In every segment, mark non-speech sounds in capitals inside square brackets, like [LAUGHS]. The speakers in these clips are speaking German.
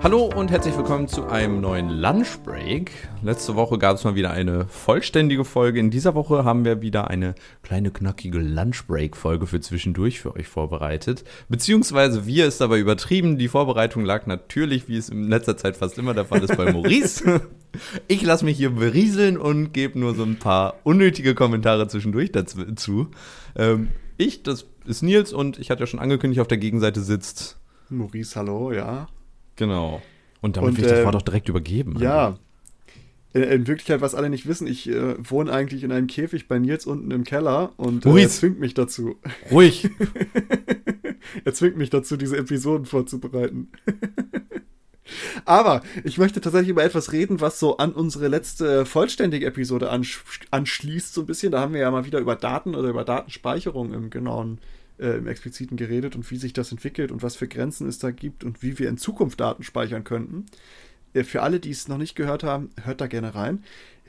Hallo und herzlich willkommen zu einem neuen Lunch Break. Letzte Woche gab es mal wieder eine vollständige Folge. In dieser Woche haben wir wieder eine kleine knackige Lunch Break Folge für zwischendurch für euch vorbereitet. Beziehungsweise wir ist dabei übertrieben. Die Vorbereitung lag natürlich, wie es in letzter Zeit fast immer der Fall ist, bei Maurice. [LAUGHS] Ich lasse mich hier berieseln und gebe nur so ein paar unnötige Kommentare zwischendurch dazu. Ähm, ich, das ist Nils und ich hatte ja schon angekündigt, auf der Gegenseite sitzt Maurice, hallo, ja. Genau. Und damit Und, will ich das äh, Wort doch direkt übergeben. Ja. In, in Wirklichkeit, was alle nicht wissen, ich äh, wohne eigentlich in einem Käfig bei Nils unten im Keller und äh, er zwingt mich dazu. Ruhig. [LAUGHS] er zwingt mich dazu, diese Episoden vorzubereiten. [LAUGHS] Aber ich möchte tatsächlich über etwas reden, was so an unsere letzte vollständige Episode ansch anschließt, so ein bisschen. Da haben wir ja mal wieder über Daten oder über Datenspeicherung im genauen, äh, im expliziten geredet und wie sich das entwickelt und was für Grenzen es da gibt und wie wir in Zukunft Daten speichern könnten. Äh, für alle, die es noch nicht gehört haben, hört da gerne rein.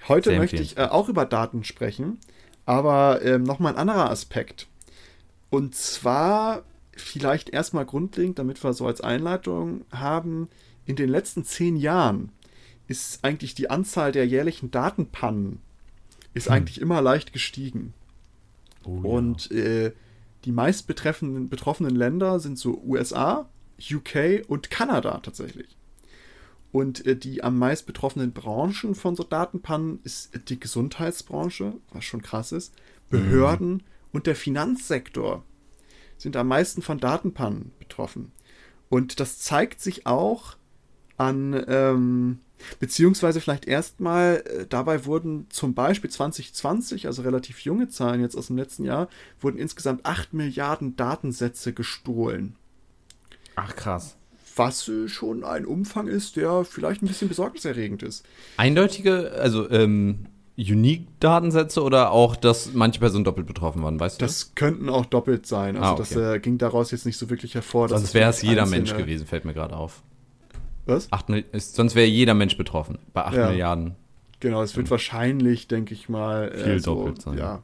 Heute Sehr möchte ich äh, auch über Daten sprechen, aber ähm, nochmal ein anderer Aspekt. Und zwar vielleicht erstmal grundlegend, damit wir so als Einleitung haben, in den letzten zehn Jahren ist eigentlich die Anzahl der jährlichen Datenpannen ist Hm. eigentlich immer leicht gestiegen. Oh, ja. Und äh, die meist betreffenden, betroffenen Länder sind so USA, UK und Kanada tatsächlich. Und äh, die am meist betroffenen Branchen von so Datenpannen ist die Gesundheitsbranche, was schon krass ist, Behörden und der Finanzsektor sind am meisten von Datenpannen betroffen. Und das zeigt sich auch an, ähm, beziehungsweise vielleicht erstmal, äh, dabei wurden zum Beispiel 2020, also relativ junge Zahlen jetzt aus dem letzten Jahr, wurden insgesamt 8 Milliarden Datensätze gestohlen. Ach krass. Was äh, schon ein Umfang ist, der vielleicht ein bisschen besorgniserregend ist. Eindeutige, also ähm, Unique-Datensätze oder auch, dass manche Personen doppelt betroffen waren, weißt du? Das könnten auch doppelt sein. Also Ah, das okay. äh, ging daraus jetzt nicht so wirklich hervor. sonst wäre es jeder Mensch gewesen, fällt mir gerade auf. Was? Acht, Mil- ist, sonst wäre jeder Mensch betroffen. Bei 8 Ja. Milliarden. Genau, es wird wahrscheinlich, denke ich mal, Viel äh, so, doppelt sein. Ja,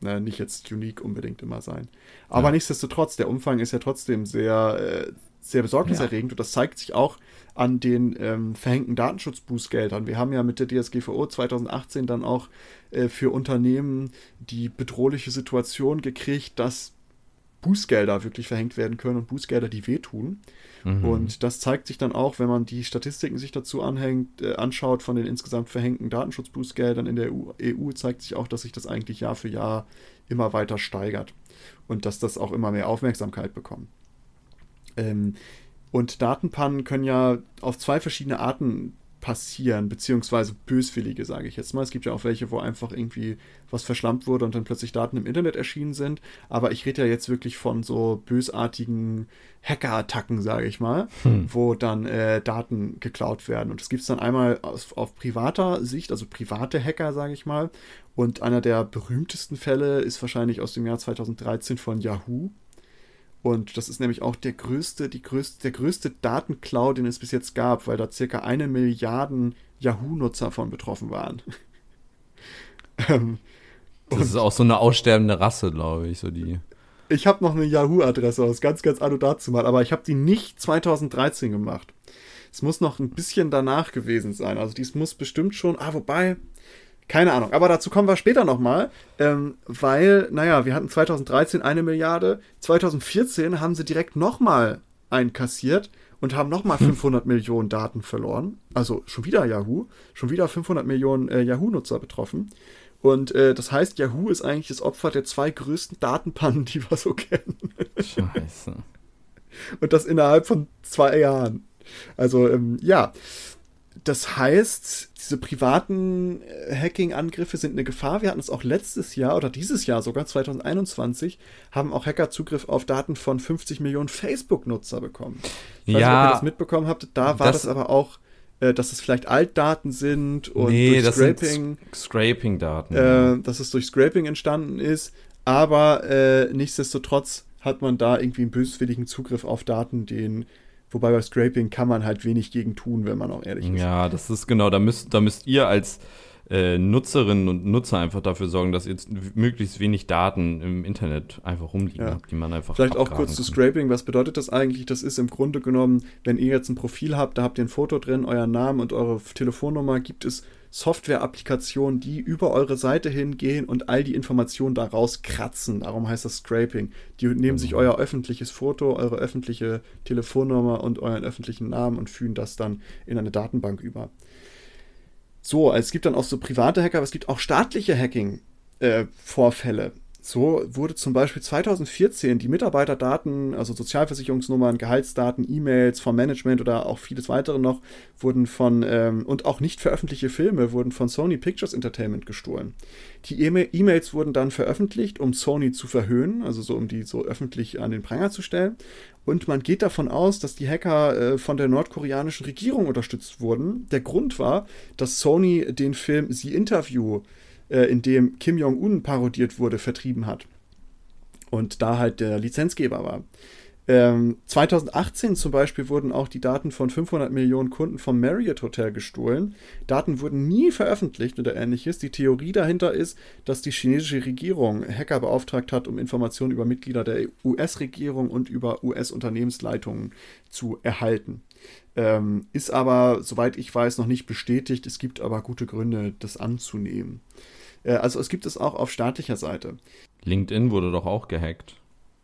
na, nicht jetzt unique unbedingt immer sein. Aber Ja. nichtsdestotrotz, der Umfang ist ja trotzdem sehr, äh, sehr besorgniserregend und das zeigt sich auch an den ähm, verhängten Datenschutzbußgeldern. Wir haben ja mit der DSGVO 2018 dann auch äh, für Unternehmen die bedrohliche Situation gekriegt, dass Bußgelder wirklich verhängt werden können und Bußgelder, die wehtun. Mhm. Und das zeigt sich dann auch, wenn man die Statistiken sich dazu anhängt, äh, anschaut von den insgesamt verhängten Datenschutzbußgeldern in der EU, EU, zeigt sich auch, dass sich das eigentlich Jahr für Jahr immer weiter steigert und dass das auch immer mehr Aufmerksamkeit bekommt. Ähm, und Datenpannen können ja auf zwei verschiedene Arten passieren, beziehungsweise böswillige, sage ich jetzt mal. Es gibt ja auch welche, wo einfach irgendwie was verschlampt wurde und dann plötzlich Daten im Internet erschienen sind. Aber ich rede ja jetzt wirklich von so bösartigen Hacker-Attacken, sage ich mal, wo dann äh, Daten geklaut werden. Und das gibt es dann einmal aus, auf privater Sicht, also private Hacker, sage ich mal. Und einer der berühmtesten Fälle ist wahrscheinlich aus dem Jahr 2013 von Yahoo. Und das ist nämlich auch der größte, die größte, der größte Datenklau, den es bis jetzt gab, weil da circa eine Milliarden Yahoo-Nutzer von betroffen waren. [LAUGHS] ähm, das ist auch so eine aussterbende Rasse, glaube ich, so die. ich habe noch eine Yahoo-Adresse aus ganz, ganz anno dazu mal, aber ich habe die nicht 2013 gemacht. Es muss noch ein bisschen danach gewesen sein. Also dies muss bestimmt schon, ah, wobei, keine Ahnung. Aber dazu kommen wir später nochmal, ähm, weil, naja, wir hatten 2013 eine Milliarde, 2014 haben sie direkt nochmal einkassiert und haben nochmal 500 Millionen Daten verloren. Also schon wieder Yahoo, schon wieder 500 Millionen äh, Yahoo-Nutzer betroffen. Und äh, das heißt, Yahoo ist eigentlich das Opfer der zwei größten Datenpannen, die wir so [LAUGHS] kennen. Scheiße. Und das innerhalb von zwei Jahren. Also, ähm, ja. Das heißt, diese privaten äh, Hacking-Angriffe sind eine Gefahr. Wir hatten es auch letztes Jahr oder dieses Jahr sogar, 2021, haben auch Hacker Zugriff auf Daten von 50 Millionen Facebook-Nutzer bekommen. Ich weiß ja, nicht, ob ihr das mitbekommen habt. Da war das, das aber auch, äh, dass es vielleicht Altdaten sind und nee, durch das Scraping. Scraping-Daten. Äh, dass es durch Scraping entstanden ist. Aber äh, nichtsdestotrotz hat man da irgendwie einen böswilligen Zugriff auf Daten, den Wobei bei Scraping kann man halt wenig gegen tun, wenn man auch ehrlich ist. Ja, das ist genau, da müsst, da müsst ihr als äh, Nutzerinnen und Nutzer einfach dafür sorgen, dass jetzt möglichst wenig Daten im Internet einfach rumliegen, Ja. die man einfach Vielleicht auch kurz abgraben zu kann. Scraping. Was bedeutet das eigentlich? Das ist im Grunde genommen, wenn ihr jetzt ein Profil habt, da habt ihr ein Foto drin, euren Namen und eure Telefonnummer, gibt es Software-Applikationen, die über eure Seite hingehen und all die Informationen daraus kratzen. Darum heißt das Scraping. Die nehmen sich Mhm. euer öffentliches Foto, eure öffentliche Telefonnummer und euren öffentlichen Namen und fügen das dann in eine Datenbank über. So, es gibt dann auch so private Hacker, aber es gibt auch staatliche Hacking-Vorfälle. So wurde zum Beispiel 2014 die Mitarbeiterdaten, also Sozialversicherungsnummern, Gehaltsdaten, E-Mails vom Management oder auch vieles weitere noch, wurden von, ähm, und auch nicht veröffentlichte Filme wurden von Sony Pictures Entertainment gestohlen. Die E-Mail- E-Mails wurden dann veröffentlicht, um Sony zu verhöhnen, also so um die so öffentlich an den Pranger zu stellen. Und man geht davon aus, dass die Hacker äh, von der nordkoreanischen Regierung unterstützt wurden. Der Grund war, dass Sony den Film The Interview, äh, in dem Kim Jong-un parodiert wurde, vertrieben hat. Und da halt der Lizenzgeber war. Ähm, 2018 zum Beispiel wurden auch die Daten von 500 Millionen Kunden vom Marriott Hotel gestohlen. Daten wurden nie veröffentlicht oder ähnliches. Die Theorie dahinter ist, dass die chinesische Regierung Hacker beauftragt hat, um Informationen über Mitglieder der US-Regierung und über US-Unternehmensleitungen zu erhalten. Ähm, ist aber, soweit ich weiß, noch nicht bestätigt. Es gibt aber gute Gründe, das anzunehmen. Äh, also es gibt es auch auf staatlicher Seite. LinkedIn wurde doch auch gehackt.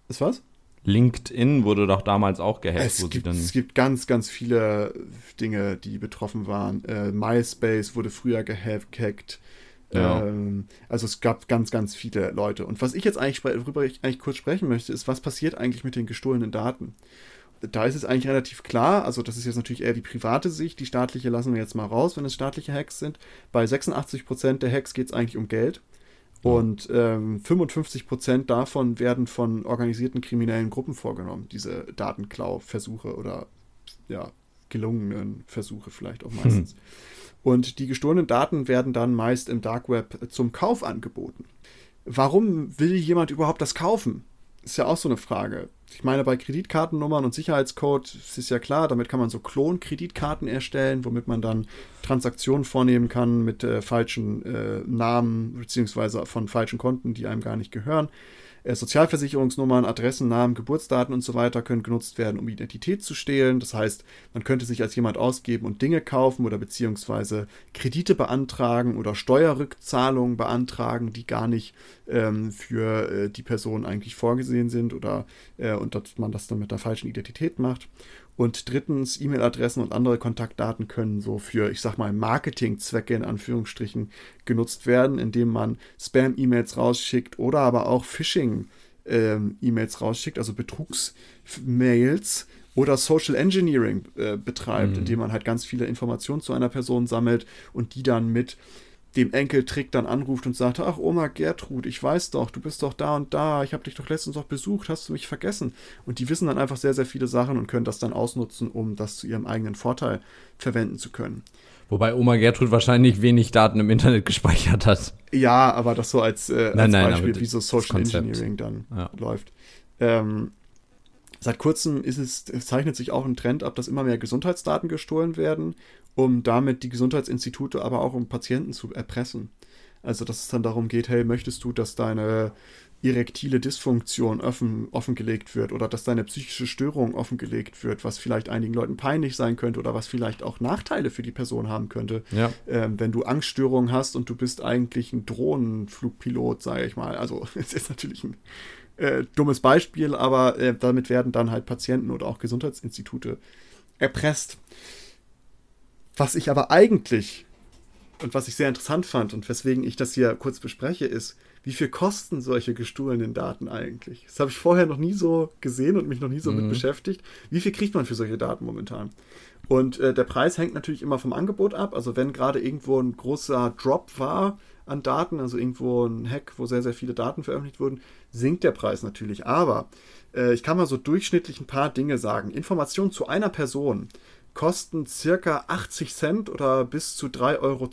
Ist was? LinkedIn wurde doch damals auch gehackt, Es wo sie gibt, dann. es gibt ganz, ganz viele Dinge, die betroffen waren. Äh, MySpace wurde früher gehackt. Ja. Ähm, also es gab ganz, ganz viele Leute. Und was ich jetzt eigentlich, worüber ich eigentlich kurz sprechen möchte, ist, was passiert eigentlich mit den gestohlenen Daten? Da ist es eigentlich relativ klar, also das ist jetzt natürlich eher die private Sicht, die staatliche lassen wir jetzt mal raus, wenn es staatliche Hacks sind. Bei 86% der Hacks geht es eigentlich um Geld. Und ähm, 55% davon werden von organisierten kriminellen Gruppen vorgenommen, diese Datenklau-Versuche oder ja, gelungenen Versuche vielleicht auch meistens. Und die gestohlenen Daten werden dann meist im Dark Web zum Kauf angeboten. Warum will jemand überhaupt das kaufen? Ist ja auch so eine Frage. Ich meine, bei Kreditkartennummern und Sicherheitscode ist ja klar, damit kann man so Klon-Kreditkarten erstellen, womit man dann Transaktionen vornehmen kann mit äh, falschen äh, Namen beziehungsweise von falschen Konten, die einem gar nicht gehören. Äh, Sozialversicherungsnummern, Adressen, Namen, Geburtsdaten und so weiter können genutzt werden, um Identität zu stehlen. Das heißt, man könnte sich als jemand ausgeben und Dinge kaufen oder beziehungsweise Kredite beantragen oder Steuerrückzahlungen beantragen, die gar nicht ähm, für äh, die Person eigentlich vorgesehen sind oder äh, und dass man das dann mit der falschen Identität macht. Und drittens, E-Mail-Adressen und andere Kontaktdaten können so für, ich sag mal, Marketingzwecke in Anführungsstrichen genutzt werden, indem man Spam-E-Mails rausschickt oder aber auch Phishing-E-Mails rausschickt, also Betrugs-Mails oder Social Engineering äh, betreibt, Mhm. indem man halt ganz viele Informationen zu einer Person sammelt und die dann mit dem Enkeltrick dann anruft und sagt, ach Oma Gertrud, ich weiß doch, du bist doch da und da, ich habe dich doch letztens noch besucht, hast du mich vergessen? Und die wissen dann einfach sehr, sehr viele Sachen und können das dann ausnutzen, um das zu ihrem eigenen Vorteil verwenden zu können. Wobei Oma Gertrud wahrscheinlich wenig Daten im Internet gespeichert hat. Ja, aber das so als, äh, als Nein, nein, Beispiel, wie so Social. Engineering dann Ja. läuft. Ähm, seit kurzem ist es, es zeichnet sich auch ein Trend ab, dass immer mehr Gesundheitsdaten gestohlen werden, um damit die Gesundheitsinstitute, aber auch um Patienten zu erpressen. Also, dass es dann darum geht, hey, möchtest du, dass deine erektile Dysfunktion offen, offengelegt wird oder dass deine psychische Störung offengelegt wird, was vielleicht einigen Leuten peinlich sein könnte oder was vielleicht auch Nachteile für die Person haben könnte Ja. ähm, wenn du Angststörungen hast und du bist eigentlich ein Drohnenflugpilot, sage ich mal. Also [LAUGHS] es ist natürlich ein äh, dummes Beispiel, aber äh, damit werden dann halt Patienten oder auch Gesundheitsinstitute erpresst. Was ich aber eigentlich und was ich sehr interessant fand und weswegen ich das hier kurz bespreche, ist, wie viel kosten solche gestohlenen Daten eigentlich? Das habe ich vorher noch nie so gesehen und mich noch nie so mit Mhm. beschäftigt. Wie viel kriegt man für solche Daten momentan? Und äh, der Preis hängt natürlich immer vom Angebot ab. Also wenn gerade irgendwo ein großer Drop war an Daten, also irgendwo ein Hack, wo sehr, sehr viele Daten veröffentlicht wurden, sinkt der Preis natürlich. Aber äh, ich kann mal so durchschnittlich ein paar Dinge sagen. Informationen zu einer Person kosten circa 80 Cent oder bis zu 3,20 Euro.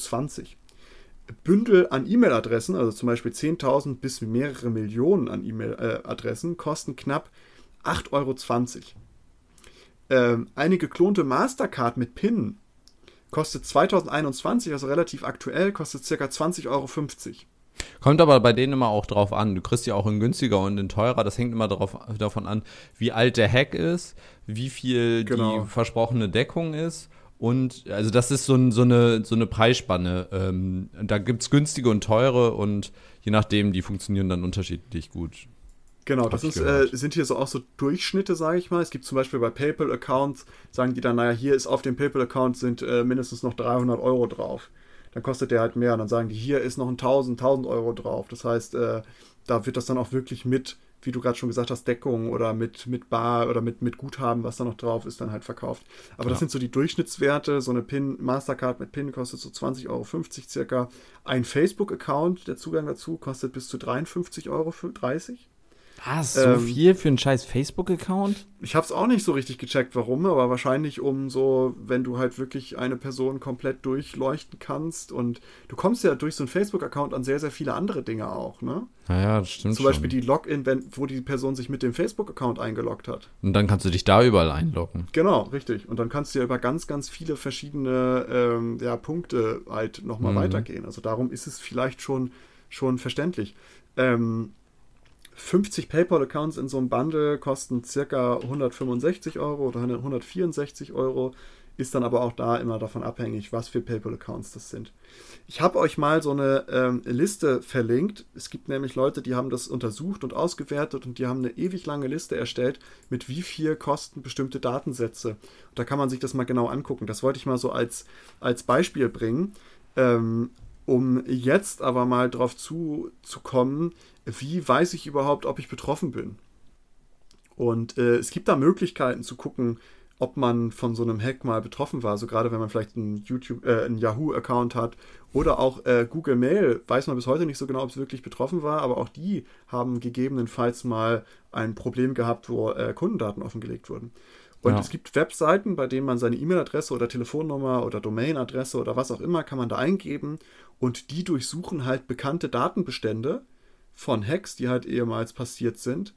Bündel an E-Mail-Adressen, also zum Beispiel 10.000 bis mehrere Millionen an E-Mail-Adressen, kosten knapp 8,20 Euro. Ähm, eine geklonte Mastercard mit PIN kostet 2021, also relativ aktuell, kostet circa 20,50 Euro. Kommt aber bei denen immer auch drauf an. Du kriegst ja auch in günstiger und in teurer. Das hängt immer drauf, davon an, wie alt der Hack ist, wie viel genau. die versprochene Deckung ist. Und also das ist so, ein, so, eine, so eine Preisspanne. Ähm, da gibt es günstige und teure und je nachdem, die funktionieren dann unterschiedlich gut. Genau, das ist, äh, sind hier so auch so Durchschnitte, sage ich mal. Es gibt zum Beispiel bei PayPal-Accounts, sagen die dann, naja, hier ist auf dem PayPal-Account sind äh, mindestens noch 300 Euro drauf. Dann kostet der halt mehr. Und dann sagen die, hier ist noch ein 1000, 1000 Euro drauf. Das heißt, äh, da wird das dann auch wirklich mit, wie du gerade schon gesagt hast, Deckung oder mit, mit Bar oder mit, mit Guthaben, was da noch drauf ist, dann halt verkauft. Aber ja. das sind so die Durchschnittswerte. So eine PIN, Mastercard mit PIN kostet so 20,50 Euro circa. Ein Facebook-Account, der Zugang dazu, kostet bis zu 53 Euro für 30. Was? So ähm, viel für einen scheiß Facebook-Account? Ich habe es auch nicht so richtig gecheckt, warum, aber wahrscheinlich um so, wenn du halt wirklich eine Person komplett durchleuchten kannst und du kommst ja durch so einen Facebook-Account an sehr, sehr viele andere Dinge auch, ne? Naja, das stimmt. Zum Beispiel schon. die Login, wenn, wo die Person sich mit dem Facebook-Account eingeloggt hat. Und dann kannst du dich da überall einloggen. Genau, richtig. Und dann kannst du ja über ganz, ganz viele verschiedene ähm, ja, Punkte halt nochmal mhm. weitergehen. Also darum ist es vielleicht schon, schon verständlich. Ähm, 50 PayPal-Accounts in so einem Bundle kosten circa 165 Euro oder 164 Euro. Ist dann aber auch da immer davon abhängig, was für PayPal-Accounts das sind. Ich habe euch mal so eine ähm, Liste verlinkt. Es gibt nämlich Leute, die haben das untersucht und ausgewertet und die haben eine ewig lange Liste erstellt, mit wie viel kosten bestimmte Datensätze. Und da kann man sich das mal genau angucken. Das wollte ich mal so als, als Beispiel bringen. Ähm, um jetzt aber mal drauf zuzukommen, wie weiß ich überhaupt, ob ich betroffen bin? Und äh, es gibt da Möglichkeiten zu gucken, ob man von so einem Hack mal betroffen war. So gerade wenn man vielleicht einen YouTube, äh, einen Yahoo-Account hat oder auch äh, Google Mail, weiß man bis heute nicht so genau, ob es wirklich betroffen war, aber auch die haben gegebenenfalls mal ein Problem gehabt, wo äh, Kundendaten offengelegt wurden. Und ja. es gibt Webseiten, bei denen man seine E-Mail-Adresse oder Telefonnummer oder Domain-Adresse oder was auch immer kann man da eingeben und die durchsuchen halt bekannte Datenbestände von Hacks, die halt ehemals passiert sind.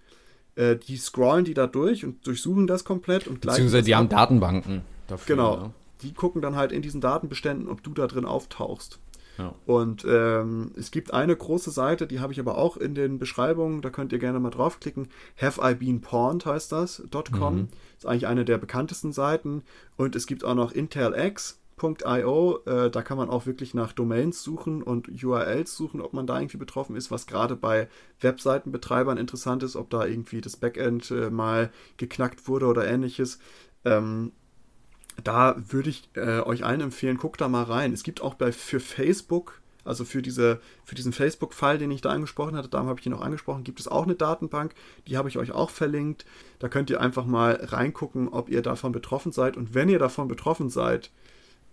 Äh, die scrollen die da durch und durchsuchen das komplett und gleich. Beziehungsweise die haben Datenbanken dafür. Genau. Ne? Die gucken dann halt in diesen Datenbeständen, ob du da drin auftauchst. Ja. Und ähm, es gibt eine große Seite, die habe ich aber auch in den Beschreibungen, da könnt ihr gerne mal draufklicken. Have I been pawned heißt das, .com. Mhm. Ist eigentlich eine der bekanntesten Seiten. Und es gibt auch noch IntelX, Domains.io, äh, da kann man auch wirklich nach Domains suchen und URLs suchen, ob man da irgendwie betroffen ist, was gerade bei Webseitenbetreibern interessant ist, ob da irgendwie das Backend äh, mal geknackt wurde oder ähnliches. Ähm, da würde ich äh, euch allen empfehlen, guckt da mal rein. Es gibt auch bei für Facebook, also für, diese, für diesen Facebook-Fall, den ich da angesprochen hatte, darum habe ich ihn noch angesprochen, gibt es auch eine Datenbank, die habe ich euch auch verlinkt. Da könnt ihr einfach mal reingucken, ob ihr davon betroffen seid. Und wenn ihr davon betroffen seid,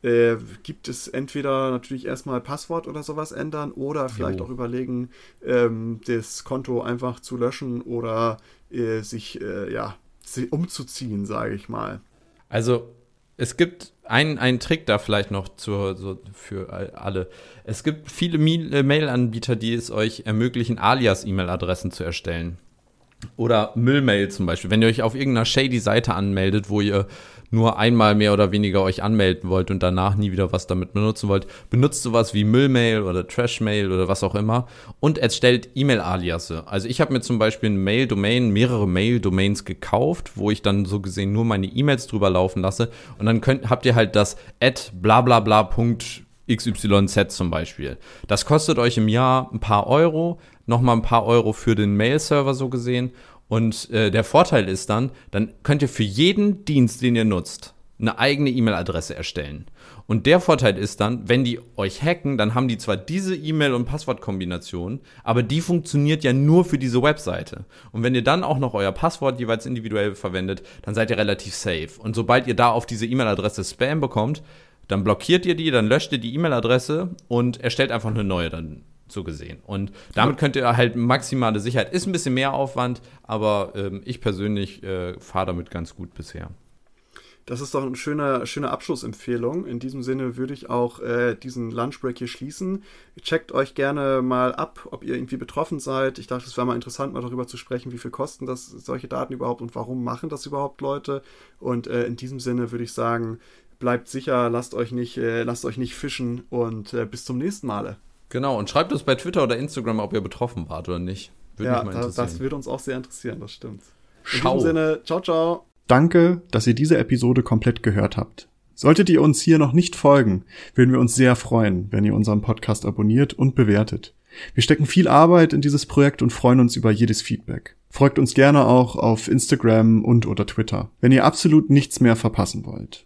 äh, gibt es entweder natürlich erstmal Passwort oder sowas ändern oder vielleicht jo. auch überlegen, ähm, das Konto einfach zu löschen oder äh, sich äh, ja umzuziehen, sage ich mal. Also es gibt einen, Trick da vielleicht noch zur, so für alle. Es gibt viele äh, Mail-Anbieter, die es euch ermöglichen, Alias-E-Mail-Adressen zu erstellen. Oder Müllmail zum Beispiel. Wenn ihr euch auf irgendeiner shady Seite anmeldet, wo ihr nur einmal mehr oder weniger euch anmelden wollt und danach nie wieder was damit benutzen wollt, benutzt sowas wie Müllmail oder Trashmail oder was auch immer und erstellt E-Mail-Aliasse. Also ich habe mir zum Beispiel eine Mail-Domain, mehrere Mail-Domains gekauft, wo ich dann so gesehen nur meine E-Mails drüber laufen lasse und dann könnt, habt ihr halt das at blablabla.xyz zum Beispiel. Das kostet euch im Jahr ein paar Euro, nochmal ein paar Euro für den Mail-Server so gesehen und äh, der Vorteil ist dann, dann könnt ihr für jeden Dienst, den ihr nutzt, eine eigene E-Mail-Adresse erstellen. Und der Vorteil ist dann, wenn die euch hacken, dann haben die zwar diese E-Mail- und Passwortkombination, aber die funktioniert ja nur für diese Webseite. Und wenn ihr dann auch noch euer Passwort jeweils individuell verwendet, dann seid ihr relativ safe. Und sobald ihr da auf diese E-Mail-Adresse Spam bekommt, dann blockiert ihr die, dann löscht ihr die E-Mail-Adresse und erstellt einfach eine neue dann so gesehen. Und damit könnt ihr halt maximale Sicherheit. Ist ein bisschen mehr Aufwand, aber ähm, ich persönlich äh, fahre damit ganz gut bisher. Das ist doch eine schöne, schöne Abschlussempfehlung. In diesem Sinne würde ich auch äh, diesen Lunchbreak hier schließen. Checkt euch gerne mal ab, ob ihr irgendwie betroffen seid. Ich dachte, es wäre mal interessant, mal darüber zu sprechen, wie viel kosten das solche Daten überhaupt und warum machen das überhaupt Leute. Und äh, in diesem Sinne würde ich sagen, bleibt sicher, lasst euch nicht, äh, lasst euch nicht fischen und äh, bis zum nächsten Male. Genau, und schreibt uns bei Twitter oder Instagram, ob ihr betroffen wart oder nicht. Würde ja, mich mal interessieren. das würde uns auch sehr interessieren, das stimmt. Schau. In diesem Sinne, ciao, ciao. Danke, dass ihr diese Episode komplett gehört habt. Solltet ihr uns hier noch nicht folgen, würden wir uns sehr freuen, wenn ihr unseren Podcast abonniert und bewertet. Wir stecken viel Arbeit in dieses Projekt und freuen uns über jedes Feedback. Folgt uns gerne auch auf Instagram und oder Twitter, wenn ihr absolut nichts mehr verpassen wollt.